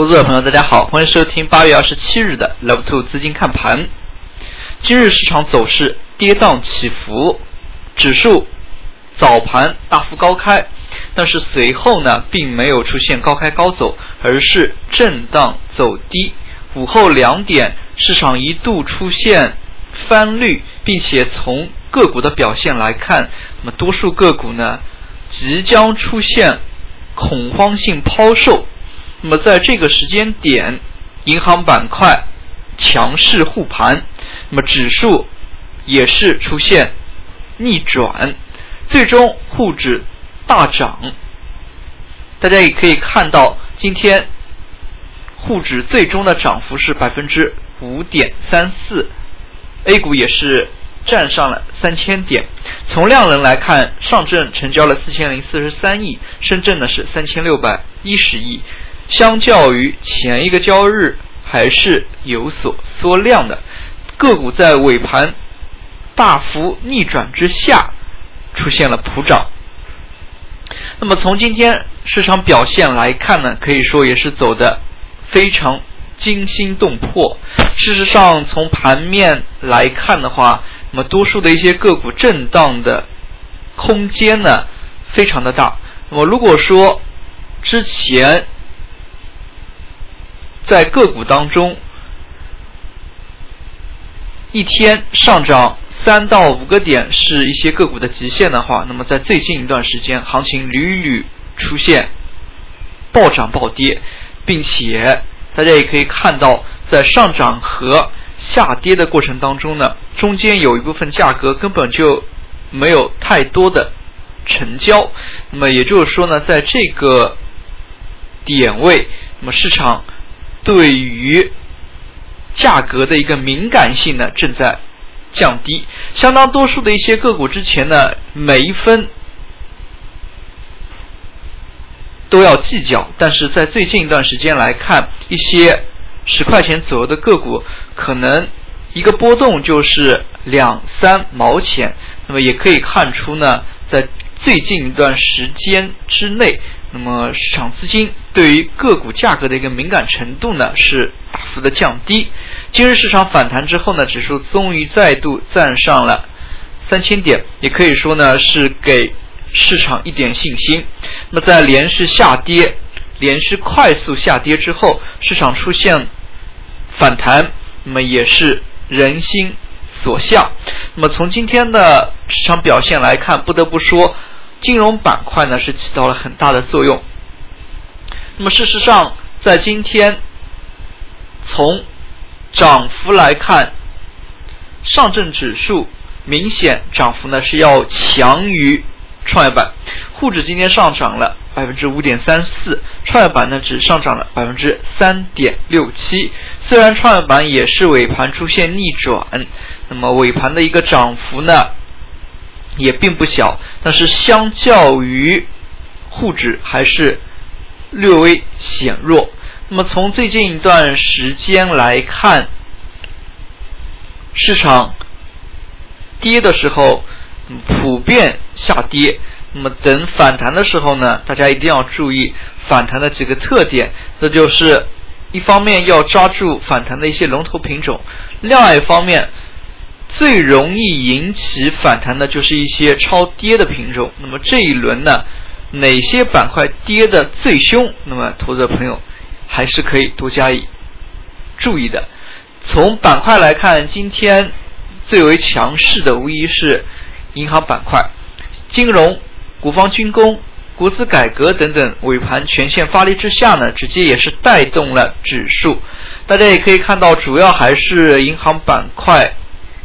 投资者朋友，大家好，欢迎收听八月二十七日的 Love Two 资金看盘。今日市场走势跌宕起伏，指数早盘大幅高开，但是随后呢，并没有出现高开高走，而是震荡走低。午后两点，市场一度出现翻绿，并且从个股的表现来看，那么多数个股呢，即将出现恐慌性抛售。那么在这个时间点，银行板块强势护盘，那么指数也是出现逆转，最终沪指大涨。大家也可以看到，今天沪指最终的涨幅是百分之五点三四，A 股也是站上了三千点。从量能来看，上证成交了四千零四十三亿，深圳呢是三千六百一十亿。相较于前一个交易日，还是有所缩量的。个股在尾盘大幅逆转之下，出现了普涨。那么从今天市场表现来看呢，可以说也是走的非常惊心动魄。事实上，从盘面来看的话，那么多数的一些个股震荡的空间呢，非常的大。那么如果说之前，在个股当中，一天上涨三到五个点是一些个股的极限的话，那么在最近一段时间，行情屡屡出现暴涨暴跌，并且大家也可以看到，在上涨和下跌的过程当中呢，中间有一部分价格根本就没有太多的成交，那么也就是说呢，在这个点位，那么市场。对于价格的一个敏感性呢，正在降低。相当多数的一些个股之前呢，每一分都要计较，但是在最近一段时间来看，一些十块钱左右的个股，可能一个波动就是两三毛钱。那么也可以看出呢，在最近一段时间之内。那么市场资金对于个股价格的一个敏感程度呢是大幅的降低。今日市场反弹之后呢，指数终于再度站上了三千点，也可以说呢是给市场一点信心。那么在连续下跌、连续快速下跌之后，市场出现反弹，那么也是人心所向。那么从今天的市场表现来看，不得不说。金融板块呢是起到了很大的作用。那么事实上，在今天从涨幅来看，上证指数明显涨幅呢是要强于创业板。沪指今天上涨了百分之五点三四，创业板呢只上涨了百分之三点六七。虽然创业板也是尾盘出现逆转，那么尾盘的一个涨幅呢？也并不小，但是相较于沪指还是略微显弱。那么从最近一段时间来看，市场跌的时候普遍下跌。那么等反弹的时候呢，大家一定要注意反弹的几个特点。这就是一方面要抓住反弹的一些龙头品种，另外一方面。最容易引起反弹的就是一些超跌的品种。那么这一轮呢，哪些板块跌的最凶？那么投资者朋友还是可以多加以注意的。从板块来看，今天最为强势的无疑是银行板块、金融、国防军工、国资改革等等尾盘全线发力之下呢，直接也是带动了指数。大家也可以看到，主要还是银行板块。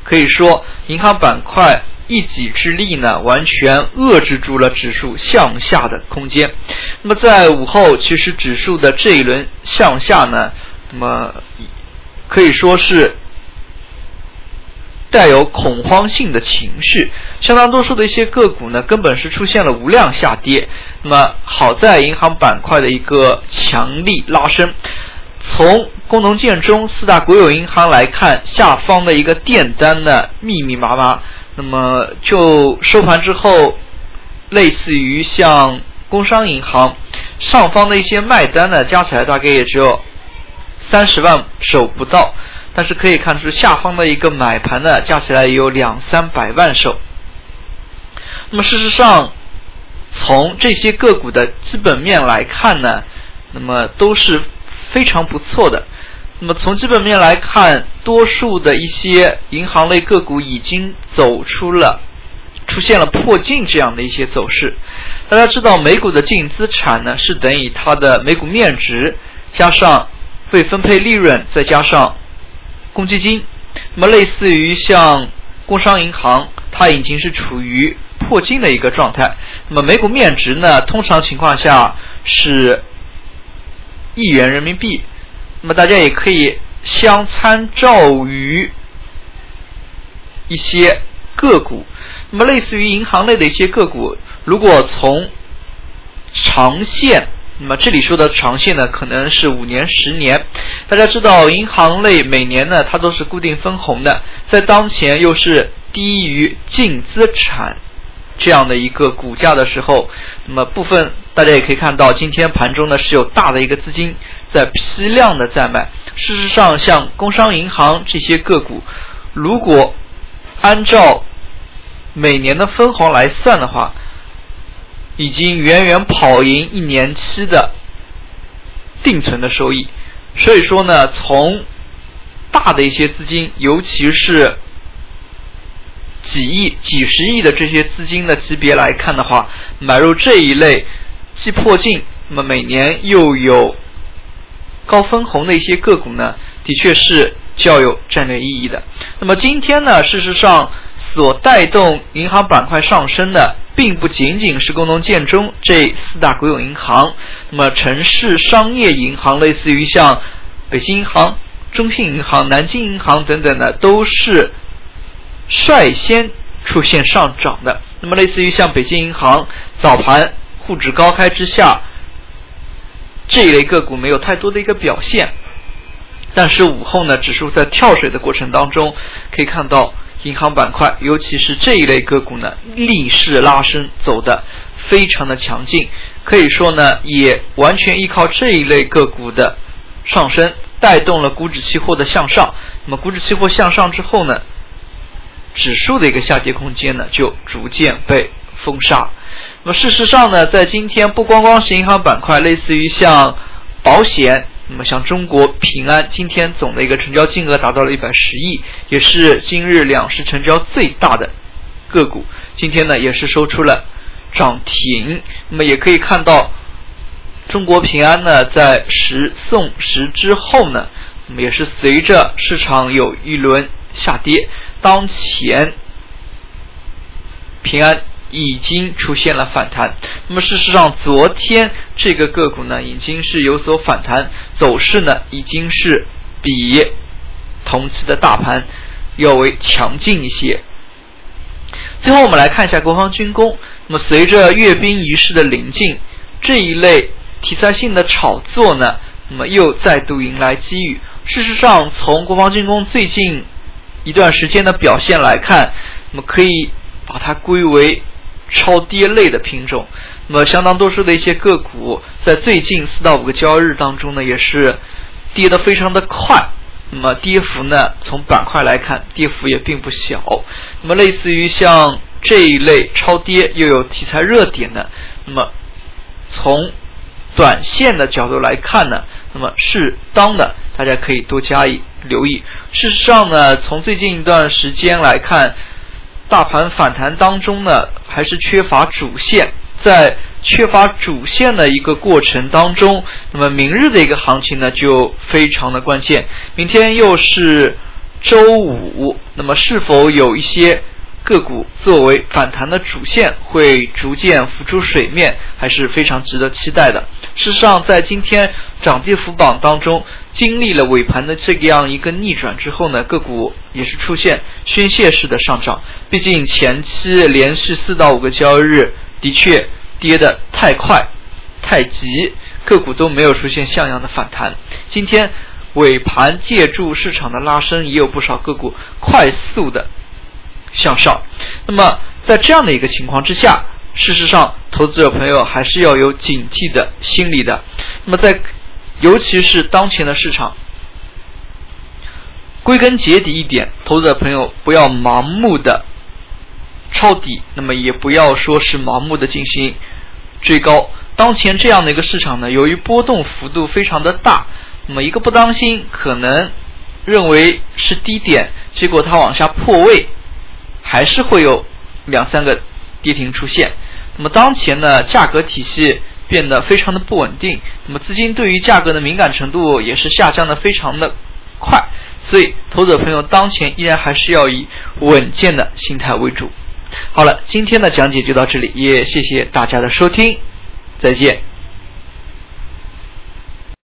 可以说，银行板块一己之力呢，完全遏制住了指数向下的空间。那么在午后，其实指数的这一轮向下呢，那么可以说是带有恐慌性的情绪。相当多数的一些个股呢，根本是出现了无量下跌。那么好在银行板块的一个强力拉升。从工农建中四大国有银行来看，下方的一个电单呢密密麻麻。那么就收盘之后，类似于像工商银行、上方的一些卖单呢，加起来大概也只有三十万手不到，但是可以看出下方的一个买盘呢，加起来有两三百万手。那么事实上，从这些个股的基本面来看呢，那么都是非常不错的。那么从基本面来看，多数的一些银行类个股已经走出了。出现了破净这样的一些走势。大家知道，美股的净资产呢是等于它的每股面值加上未分配利润再加上公积金。那么，类似于像工商银行，它已经是处于破净的一个状态。那么，每股面值呢，通常情况下是一元人民币。那么，大家也可以相参照于一些个股。那么，类似于银行类的一些个股，如果从长线，那么这里说的长线呢，可能是五年、十年。大家知道，银行类每年呢，它都是固定分红的，在当前又是低于净资产这样的一个股价的时候，那么部分大家也可以看到，今天盘中呢是有大的一个资金在批量的在卖。事实上，像工商银行这些个股，如果按照每年的分红来算的话，已经远远跑赢一年期的定存的收益。所以说呢，从大的一些资金，尤其是几亿、几十亿的这些资金的级别来看的话，买入这一类既破净，那么每年又有高分红的一些个股呢，的确是较有战略意义的。那么今天呢，事实上。所带动银行板块上升的，并不仅仅是工农建中这四大国有银行，那么城市商业银行，类似于像北京银行、中信银行、南京银行等等的，都是率先出现上涨的。那么，类似于像北京银行早盘沪指高开之下，这一类个股没有太多的一个表现，但是午后呢，指数在跳水的过程当中，可以看到。银行板块，尤其是这一类个股呢，逆势拉升走的非常的强劲，可以说呢，也完全依靠这一类个股的上升，带动了股指期货的向上。那么股指期货向上之后呢，指数的一个下跌空间呢，就逐渐被封杀。那么事实上呢，在今天不光光是银行板块，类似于像保险。那么像中国平安今天总的一个成交金额达到了一百十亿，也是今日两市成交最大的个股。今天呢也是收出了涨停。那么也可以看到，中国平安呢在十送十之后呢，那么也是随着市场有一轮下跌，当前平安。已经出现了反弹。那么事实上，昨天这个个股呢，已经是有所反弹，走势呢，已经是比同期的大盘要为强劲一些。最后，我们来看一下国防军工。那么，随着阅兵仪式的临近，这一类题材性的炒作呢，那么又再度迎来机遇。事实上，从国防军工最近一段时间的表现来看，那么可以把它归为。超跌类的品种，那么相当多数的一些个股，在最近四到五个交易日当中呢，也是跌得非常的快。那么跌幅呢，从板块来看，跌幅也并不小。那么类似于像这一类超跌又有题材热点的，那么从短线的角度来看呢，那么适当的大家可以多加以留意。事实上呢，从最近一段时间来看。大盘反弹当中呢，还是缺乏主线，在缺乏主线的一个过程当中，那么明日的一个行情呢就非常的关键。明天又是周五，那么是否有一些个股作为反弹的主线会逐渐浮出水面，还是非常值得期待的。事实上，在今天涨跌幅榜当中。经历了尾盘的这样一个逆转之后呢，个股也是出现宣泄式的上涨。毕竟前期连续四到五个交易日的确跌得太快、太急，个股都没有出现像样的反弹。今天尾盘借助市场的拉升，也有不少个股快速的向上。那么在这样的一个情况之下，事实上，投资者朋友还是要有警惕的心理的。那么在，尤其是当前的市场，归根结底一点，投资者朋友不要盲目的抄底，那么也不要说是盲目的进行追高。当前这样的一个市场呢，由于波动幅度非常的大，那么一个不当心，可能认为是低点，结果它往下破位，还是会有两三个跌停出现。那么当前呢，价格体系变得非常的不稳定，那么资金对于价格的敏感程度也是下降的非常的快，所以投资者朋友当前依然还是要以稳健的心态为主。好了，今天的讲解就到这里，也谢谢大家的收听，再见。